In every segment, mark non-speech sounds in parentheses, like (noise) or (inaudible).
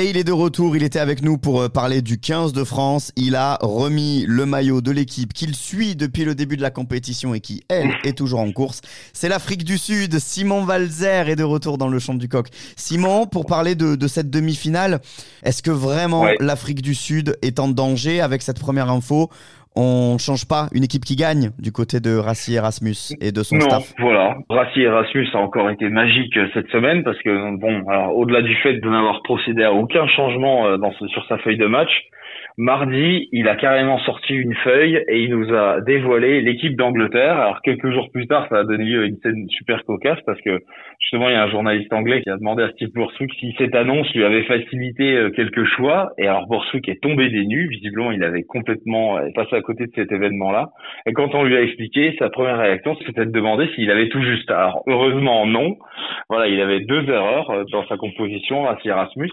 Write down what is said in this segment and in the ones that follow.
Et il est de retour, il était avec nous pour euh, parler du 15 de France. Il a remis le maillot de l'équipe qu'il suit depuis le début de la compétition et qui, elle, (laughs) est toujours en course. C'est l'Afrique du Sud. Simon Valzer est de retour dans le champ du coq. Simon, pour parler de, cette demi-finale, est-ce que vraiment l'Afrique du Sud est en danger avec cette première info? On change pas une équipe qui gagne du côté de Rassi Erasmus et de son non, staff. Voilà, Rassi Erasmus a encore été magique euh, cette semaine parce que bon, au-delà du fait de n'avoir procédé à aucun changement euh, sur sa feuille de match, Mardi, il a carrément sorti une feuille et il nous a dévoilé l'équipe d'Angleterre. Alors quelques jours plus tard, ça a donné lieu à une scène super cocasse parce que justement, il y a un journaliste anglais qui a demandé à Steve Borswick si cette annonce lui avait facilité euh, quelques choix. Et alors Borswick est tombé des nues. Visiblement, il avait complètement euh, passé à côté de cet événement-là. Et quand on lui a expliqué, sa première réaction, c'était de demander s'il avait tout juste. Alors heureusement, non. Voilà, il avait deux erreurs euh, dans sa composition à Erasmus.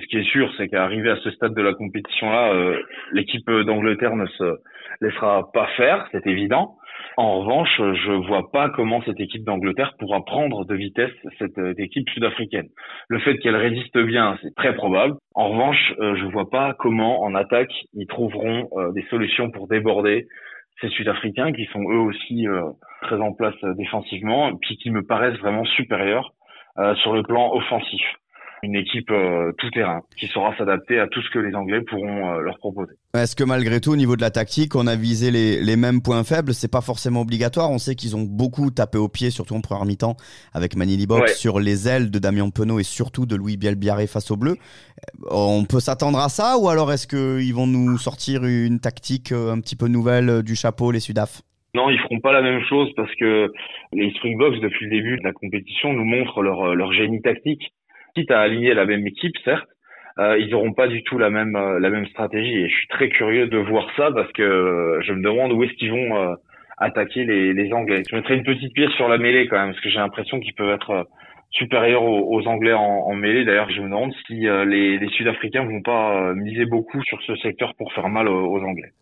Ce qui est sûr, c'est qu'arrivé à ce stade de la compétition-là, euh, l'équipe d'Angleterre ne se laissera pas faire, c'est évident. En revanche, je vois pas comment cette équipe d'Angleterre pourra prendre de vitesse cette euh, équipe sud-africaine. Le fait qu'elle résiste bien, c'est très probable. En revanche, euh, je vois pas comment en attaque ils trouveront des solutions pour déborder ces Sud-Africains qui sont eux aussi très en place défensivement, puis qui me paraissent vraiment supérieurs sur le plan offensif une équipe euh, tout terrain qui saura s'adapter à tout ce que les Anglais pourront euh, leur proposer. Est-ce que malgré tout, au niveau de la tactique, on a visé les, les mêmes points faibles? C'est pas forcément obligatoire. On sait qu'ils ont beaucoup tapé au pied, surtout en première mi-temps, avec Manili Box sur les ailes de Damien Penaud et surtout de Louis Bielbiaré face aux Bleus. Euh, on peut s'attendre à ça ou alors est-ce qu'ils vont nous sortir une tactique un petit peu nouvelle du chapeau, les Sudaf? Non, ils feront pas la même chose parce que les Springboks, depuis le début de la compétition, nous montrent leur, leur génie tactique quitte à aligner la même équipe, certes, euh, ils n'auront pas du tout la même euh, la même stratégie. Et je suis très curieux de voir ça parce que euh, je me demande où est-ce qu'ils vont euh, attaquer les, les Anglais. Je mettrai une petite pièce sur la mêlée quand même parce que j'ai l'impression qu'ils peuvent être supérieurs aux, Anglais en, en, mêlée. D'ailleurs, je me demande si les, les Sud-Africains vont pas miser beaucoup sur ce secteur pour faire mal aux Anglais.